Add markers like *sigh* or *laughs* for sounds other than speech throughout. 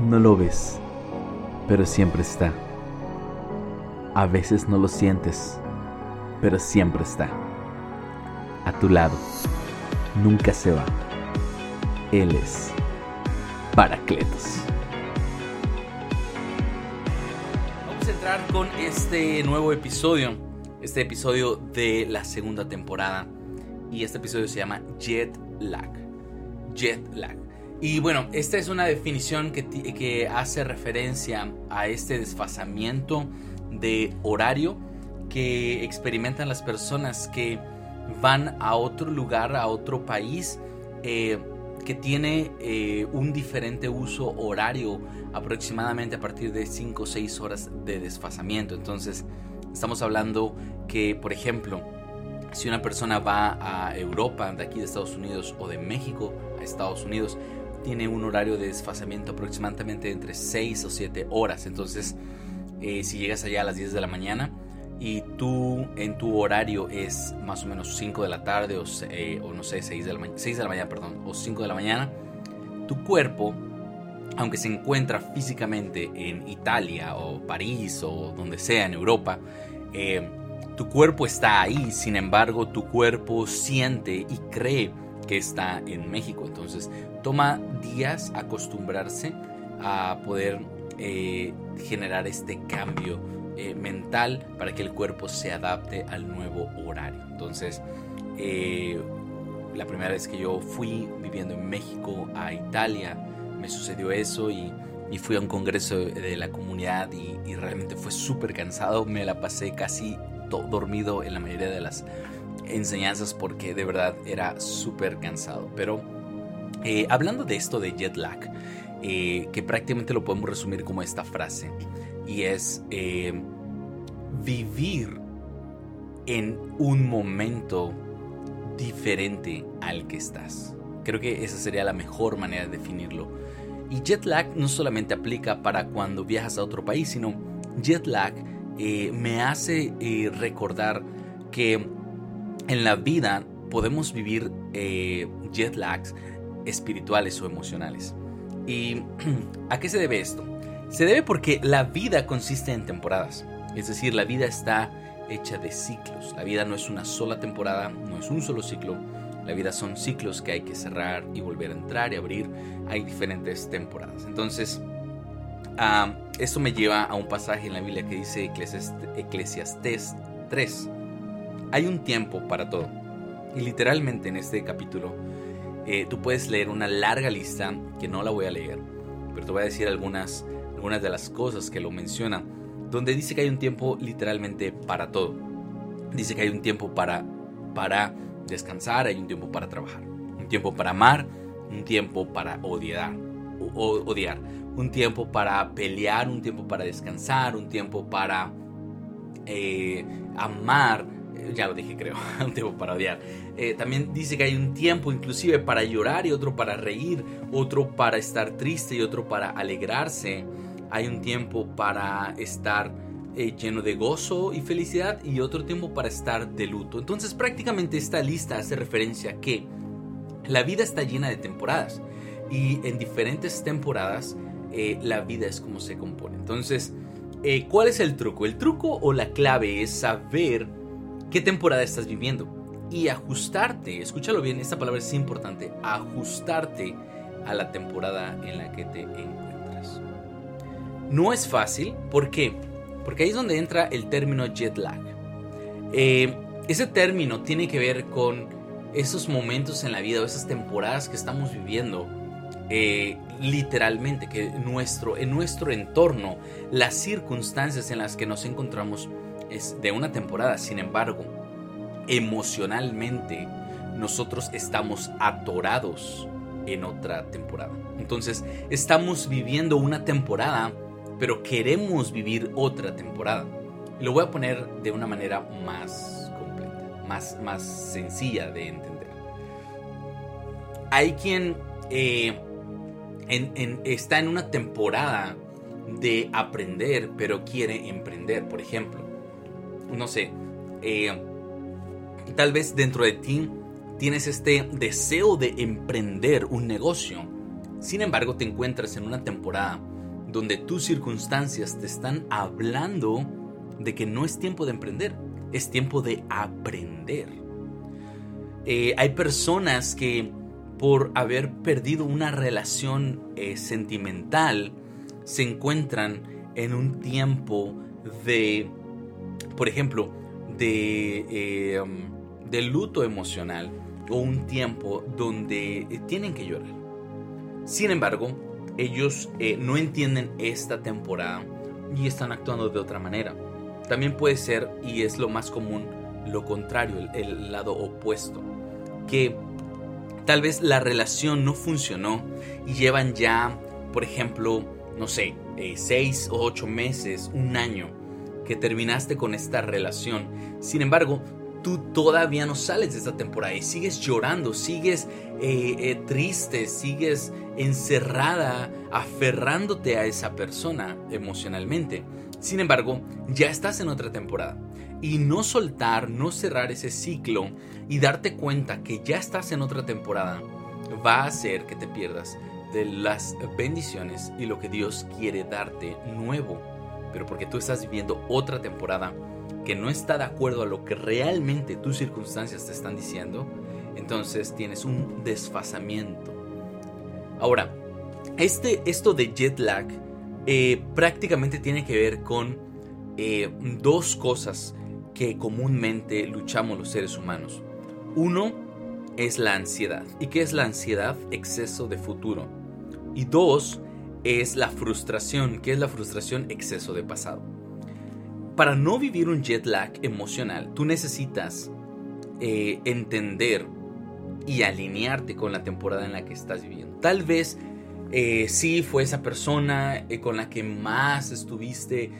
No lo ves, pero siempre está. A veces no lo sientes, pero siempre está. A tu lado. Nunca se va. Él es Paracletos. Vamos a entrar con este nuevo episodio. Este episodio de la segunda temporada. Y este episodio se llama Jet Lag. Jet Lag. Y bueno, esta es una definición que, que hace referencia a este desfasamiento de horario que experimentan las personas que van a otro lugar, a otro país eh, que tiene eh, un diferente uso horario aproximadamente a partir de 5 o 6 horas de desfasamiento. Entonces, estamos hablando que, por ejemplo, si una persona va a Europa, de aquí de Estados Unidos o de México a Estados Unidos, tiene un horario de desfasamiento aproximadamente entre 6 o 7 horas. Entonces, eh, si llegas allá a las 10 de la mañana y tú en tu horario es más o menos 5 de la tarde o, eh, no sé, 6 de, la 6 de la mañana, perdón, o 5 de la mañana, tu cuerpo, aunque se encuentra físicamente en Italia o París o donde sea en Europa, eh, tu cuerpo está ahí, sin embargo tu cuerpo siente y cree que está en México. Entonces toma días acostumbrarse a poder eh, generar este cambio eh, mental para que el cuerpo se adapte al nuevo horario. Entonces, eh, la primera vez que yo fui viviendo en México a Italia, me sucedió eso y, fui a un congreso de la comunidad y, y realmente fue súper cansado. Me la pasé casi dormido en la mayoría de las enseñanzas porque de verdad era súper cansado. Pero eh, hablando de esto de jet lag, eh, que prácticamente lo podemos resumir como esta frase, y es eh, vivir en un momento diferente al que estás. Creo que esa sería la mejor manera de definirlo. Y jet lag no solamente aplica para cuando viajas a otro país, sino jet lag me hace recordar que en la vida podemos vivir jet lags espirituales o emocionales. ¿Y *clears throat* a qué se debe esto? Se debe porque la vida consiste en temporadas. Es decir, la vida está hecha de ciclos. La vida no es una sola temporada, no es un solo ciclo. La vida son ciclos que hay que cerrar y volver a entrar y abrir. Hay diferentes temporadas. Entonces, esto me lleva a un pasaje en la Biblia que dice Eclesiastes 3. Hay un tiempo para todo. Y literalmente en este capítulo eh, tú puedes leer una larga lista que no la voy a leer, pero te voy a decir algunas, algunas de las cosas que lo menciona, donde dice que hay un tiempo literalmente para todo. Dice que hay un tiempo para, para descansar, hay un tiempo para trabajar, un tiempo para amar, un tiempo para odiar, o, odiar, un tiempo para pelear, un tiempo para descansar, un tiempo para eh, amar, ya lo dije creo, *laughs* un tiempo para odiar. Eh, también dice que hay un tiempo inclusive para llorar y otro para reír, otro para estar triste y otro para alegrarse. Hay un tiempo para estar eh, lleno de gozo y felicidad y otro tiempo para estar de luto. Entonces prácticamente esta lista hace referencia a que la vida está llena de temporadas y en diferentes temporadas eh, la vida es como se compone. Entonces, ¿cuál es el truco? El truco o la clave es saber qué temporada estás viviendo y ajustarte, escúchalo bien, esta palabra es importante, ajustarte a la temporada en la que te encuentras. No es fácil, ¿por qué? Porque ahí es donde entra el término jet lag. Eh, ese término tiene que ver con esos momentos en la vida o esas temporadas que estamos viviendo eh, literalmente, que nuestro, en nuestro entorno, las circunstancias en las que nos encontramos es de una temporada, sin embargo, emocionalmente nosotros estamos atorados en otra temporada. Entonces, estamos viviendo una temporada, pero queremos vivir otra temporada. lo voy a poner de una manera más completa, más, más sencilla de entender. Hay quien eh, está en una temporada de aprender, pero quiere emprender, por ejemplo no sé, eh, tal vez dentro de ti tienes este deseo de emprender un negocio, Sin embargo, te encuentras en una temporada donde tus circunstancias te están hablando de que no es tiempo de emprender, es tiempo de aprender. Eh, hay personas que por haber perdido una relación eh, sentimental se encuentran en un tiempo de, por ejemplo, de, eh, um, de luto emocional o un tiempo donde tienen que llorar. Sin embargo, ellos no entienden esta temporada y están actuando de otra manera. También puede ser, y es lo más común, lo contrario, el, lado opuesto. Que tal vez la relación no funcionó y llevan ya, por ejemplo, no sé, eh, seis o ocho meses, un año que terminaste con esta relación. Sin embargo, tú todavía no sales de esta temporada y sigues llorando, sigues eh, eh, triste, sigues encerrada, aferrándote a esa persona emocionalmente. Sin embargo, ya estás en otra temporada. Y no soltar, no cerrar ese ciclo y darte cuenta que ya estás en otra temporada va a hacer que te pierdas de las bendiciones y lo que Dios quiere darte nuevo. Pero porque tú estás viviendo otra temporada que no está de acuerdo a lo que realmente tus circunstancias te están diciendo, entonces tienes un desfasamiento. Ahora, este, esto de jet lag eh, prácticamente tiene que ver con eh, dos cosas que comúnmente luchamos los seres humanos. Uno es la ansiedad. ¿Y qué es la ansiedad? Exceso de futuro. Y dos es la frustración. ¿Qué es la frustración? Exceso de pasado. Para no vivir un jet lag emocional, tú necesitas eh, entender y alinearte con la temporada en la que estás viviendo. Tal vez eh, sí fue esa persona eh, con la que más estuviste,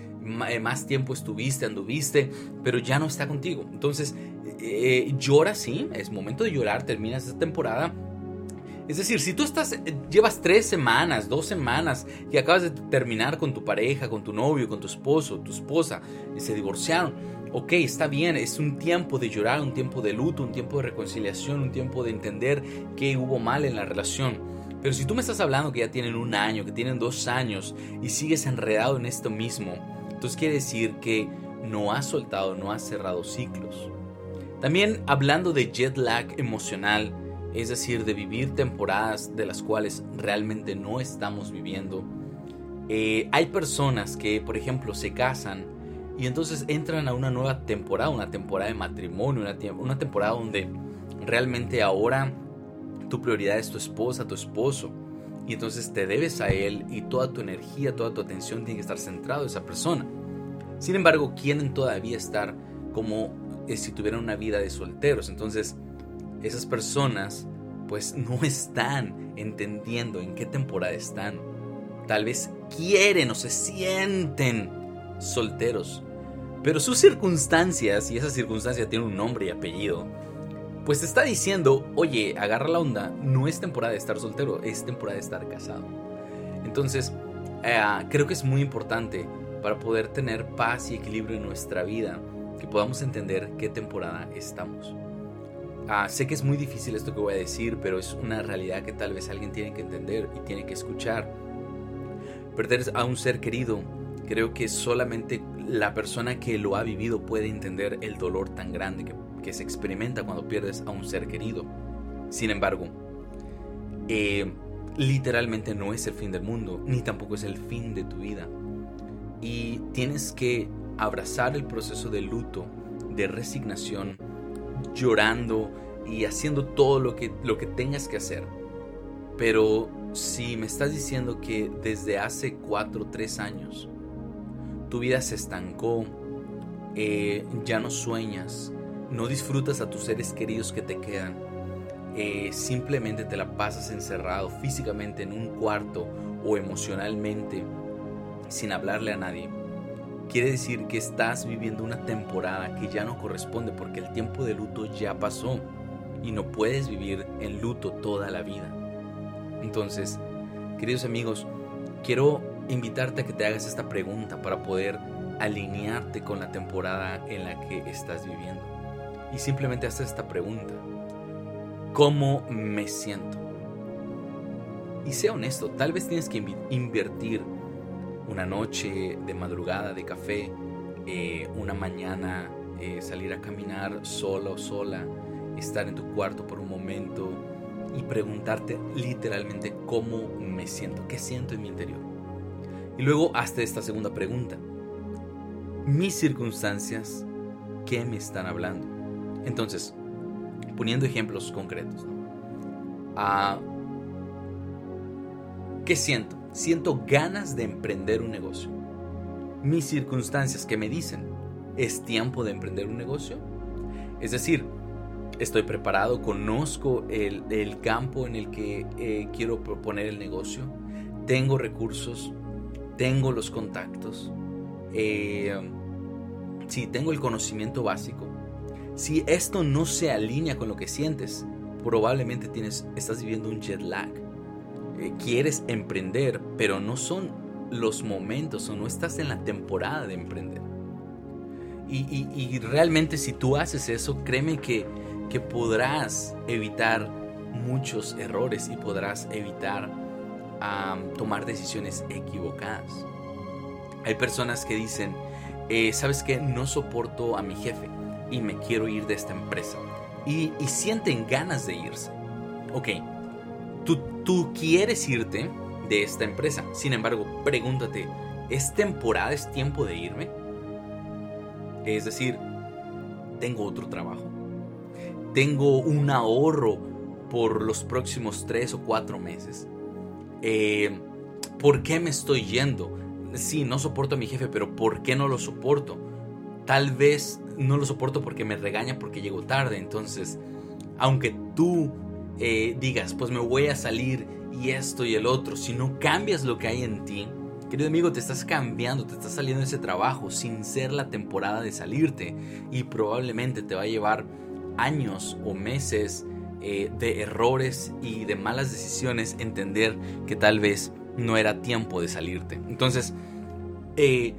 más tiempo estuviste, anduviste, pero ya no está contigo. Entonces, llora, sí, es momento de llorar, terminas esta temporada. Es decir, si tú estás, llevas tres semanas, dos semanas que acabas de terminar con tu pareja, con tu novio, con tu esposo, tu esposa, y se divorciaron, ok, está bien, es un tiempo de llorar, un tiempo de luto, un tiempo de reconciliación, un tiempo de entender que hubo mal en la relación. Pero si tú me estás hablando que ya tienen un año, que tienen dos años y sigues enredado en esto mismo, entonces quiere decir que no has soltado, no has cerrado ciclos. También hablando de jet lag emocional, es decir, de vivir temporadas de las cuales realmente no estamos viviendo. Eh, hay personas que, por ejemplo, se casan y entonces entran a una nueva temporada, una temporada de matrimonio, una, temporada donde realmente ahora tu prioridad es tu esposa, tu esposo. Y entonces te debes a él y toda tu energía, toda tu atención tiene que estar centrado en esa persona. Sin embargo, quieren todavía estar como eh, si tuvieran una vida de solteros. Entonces, esas personas pues no *laughs* están entendiendo en qué temporada están. Tal vez quieren o se sienten solteros. Pero sus circunstancias, y esa circunstancia tiene un nombre y apellido, pues está diciendo, oye, agarra la onda, no es temporada de estar soltero, es temporada de estar casado. Entonces, eh, creo que es muy importante para poder tener paz y equilibrio en nuestra vida, que podamos entender qué temporada estamos. Ah, sé que es muy difícil esto que voy a decir, pero es una realidad que tal vez alguien tiene que entender y tiene que escuchar. Perder a un ser querido, creo que solamente la persona que lo ha vivido puede entender el dolor tan grande que se experimenta cuando pierdes a un ser querido. Sin embargo, eh, literalmente no es el fin del mundo, ni tampoco es el fin de tu vida. Y tienes que abrazar el proceso de luto, de resignación, llorando y haciendo todo lo que, lo que tengas que hacer. Pero si me estás diciendo que desde hace 4 o 3 años tu vida se estancó, eh, ya no sueñas, no disfrutas a tus seres queridos que te quedan, eh, simplemente te la pasas encerrado físicamente en un cuarto o emocionalmente sin hablarle a nadie, quiere decir que estás viviendo una temporada que ya no corresponde porque el tiempo de luto ya pasó y no puedes vivir en luto toda la vida. Entonces, queridos amigos, quiero invitarte a que te hagas esta pregunta para poder alinearte con la temporada en la que estás viviendo y simplemente haces esta pregunta. ¿Cómo me siento? Y sea honesto, tal vez tienes que invertir una noche de madrugada de café, eh, una mañana eh, salir a caminar solo o sola, estar en tu cuarto por un momento y preguntarte literalmente cómo me siento, qué siento en mi interior. Y luego hazte esta segunda pregunta. Mis circunstancias, ¿qué me están hablando? Entonces, poniendo ejemplos concretos. Ah, ¿Qué siento? Siento ganas de emprender un negocio. Mis circunstancias que me dicen, ¿es tiempo de emprender un negocio? Es decir, estoy preparado, conozco el, campo en el que eh, quiero proponer el negocio, tengo recursos, tengo los contactos, eh, sí, tengo el conocimiento básico. Si esto no se alinea con lo que sientes, probablemente tienes, estás viviendo un jet lag. Eh, quieres emprender, pero no son los momentos o no estás en la temporada de emprender. y realmente si tú haces eso, créeme que que podrás evitar muchos errores y podrás evitar tomar decisiones equivocadas. Hay personas que dicen, eh, sabes que no soporto a mi jefe y me quiero ir de esta empresa. Y, sienten ganas de irse. Ok, tú, quieres irte de esta empresa. Sin embargo, pregúntate, ¿es temporada, es tiempo de irme? Es decir, tengo otro trabajo tengo un ahorro por los próximos tres o cuatro meses. Eh, ¿Por qué me estoy yendo? Sí, no soporto a mi jefe, pero ¿por qué no lo soporto? Tal vez no lo soporto porque me regaña porque llego tarde. Entonces, aunque tú eh, digas, pues me voy a salir y esto y el otro, si no cambias lo que hay en ti, querido amigo, te estás cambiando, te estás saliendo de ese trabajo sin ser la temporada de salirte y probablemente te va a llevar años o meses eh, de errores y de malas decisiones entender que tal vez no era tiempo de salirte. Entonces, eh,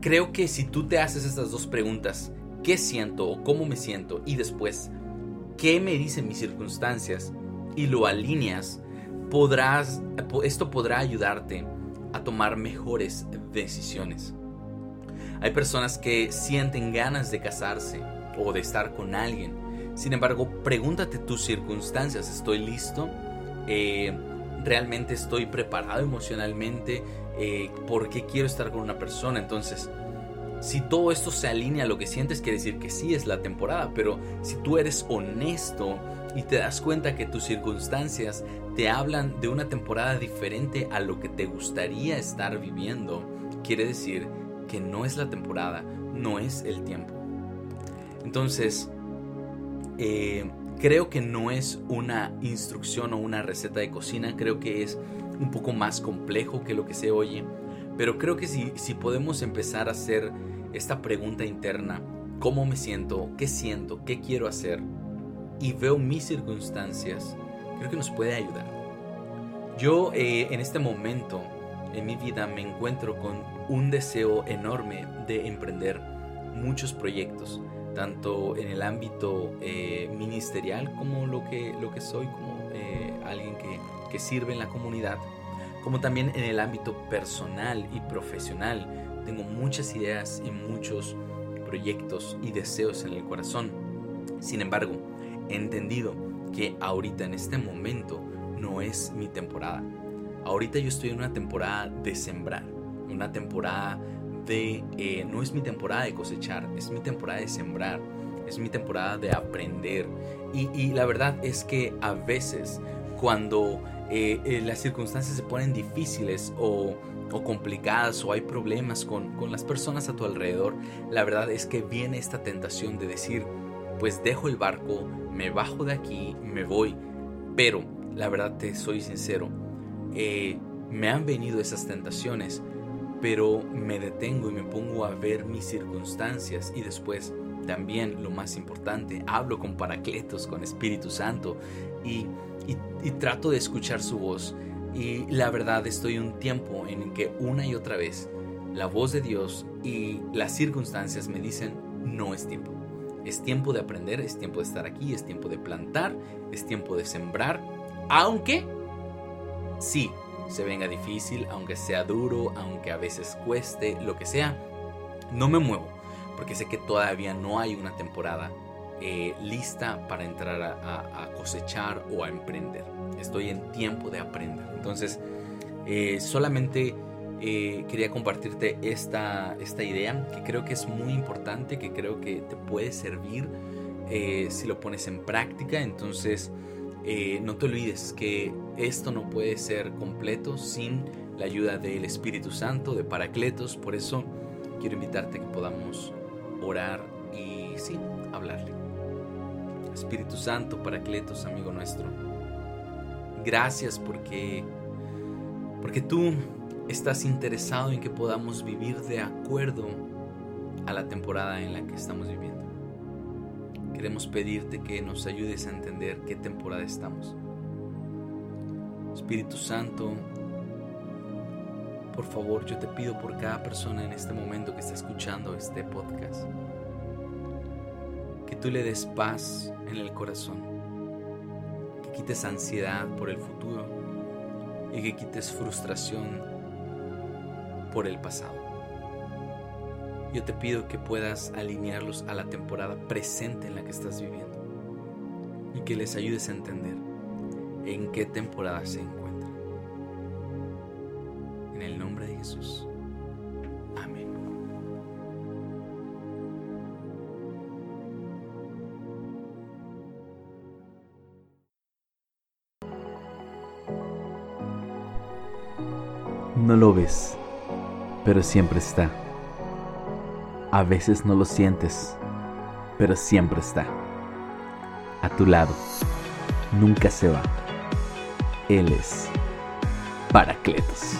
creo que si tú te haces estas dos preguntas, ¿qué siento o cómo me siento? Y después, ¿qué me dicen mis circunstancias? Y lo alineas, podrás, esto podrá ayudarte a tomar mejores decisiones. Hay personas que sienten ganas de casarse o de estar con alguien, sin embargo, pregúntate tus circunstancias. ¿Estoy listo? Eh, ¿Realmente estoy preparado emocionalmente? Eh, ¿Por qué quiero estar con una persona? Entonces, si todo esto se alinea a lo que sientes, quiere decir que sí es la temporada. Pero si tú eres honesto y te das cuenta que tus circunstancias te hablan de una temporada diferente a lo que te gustaría estar viviendo, quiere decir que no es la temporada, no es el tiempo. Entonces, eh, creo que no es una instrucción o una receta de cocina, creo que es un poco más complejo que lo que se oye, pero creo que si, si podemos empezar a hacer esta pregunta interna, ¿cómo me siento? ¿Qué siento? ¿Qué quiero hacer? Y veo mis circunstancias, creo que nos puede ayudar. Yo eh, en este momento en mi vida me encuentro con un deseo enorme de emprender muchos proyectos tanto en el ámbito eh, ministerial como lo que, lo que soy, como eh, alguien que, que sirve en la comunidad, como también en el ámbito personal y profesional. Tengo muchas ideas y muchos proyectos y deseos en el corazón. Sin embargo, he entendido que ahorita en este momento no es mi temporada. Ahorita yo estoy en una temporada de sembrar, una temporada de, eh, no es mi temporada de cosechar, es mi temporada de sembrar, es mi temporada de aprender. Y, la verdad es que a veces cuando eh, eh, las circunstancias se ponen difíciles o, complicadas o hay problemas con, con las personas a tu alrededor, la verdad es que viene esta tentación de decir, pues dejo el barco, me bajo de aquí, me voy. Pero la verdad te soy sincero, me han venido esas tentaciones pero me detengo y me pongo a ver mis circunstancias y después también lo más importante, hablo con Paracletos, con Espíritu Santo y, trato de escuchar su voz. Y la verdad estoy un tiempo en que una y otra vez la voz de Dios y las circunstancias me dicen no es tiempo. Es tiempo de aprender, es tiempo de estar aquí, es tiempo de plantar, es tiempo de sembrar, aunque sí, se venga difícil, aunque sea duro, aunque a veces cueste, lo que sea, no me muevo, porque sé que todavía no hay una temporada eh, lista para entrar a, cosechar o a emprender. Estoy en tiempo de aprender. Entonces, eh, solamente eh, quería compartirte esta, esta idea que creo que es muy importante, que creo que te puede servir si lo pones en práctica. Entonces, no te olvides que esto no puede ser completo sin la ayuda del Espíritu Santo, de Paracletos. Por eso quiero invitarte a que podamos orar y sí, hablarle. Espíritu Santo, Paracletos, amigo nuestro. Gracias porque porque tú estás interesado en que podamos vivir de acuerdo a la temporada en la que estamos viviendo. Queremos pedirte que nos ayudes a entender qué temporada estamos. Espíritu Santo, por favor, yo te pido por cada persona en este momento que está escuchando este podcast, que tú le des paz en el corazón, que quites ansiedad por el futuro y que quites frustración por el pasado. Yo te pido que puedas alinearlos a la temporada presente en la que estás viviendo y que les ayudes a entender en qué temporada se encuentran. En el nombre de Jesús. No lo ves, pero siempre está. A veces no lo sientes, pero siempre está. A tu lado. Nunca se va. Él es Paracletos.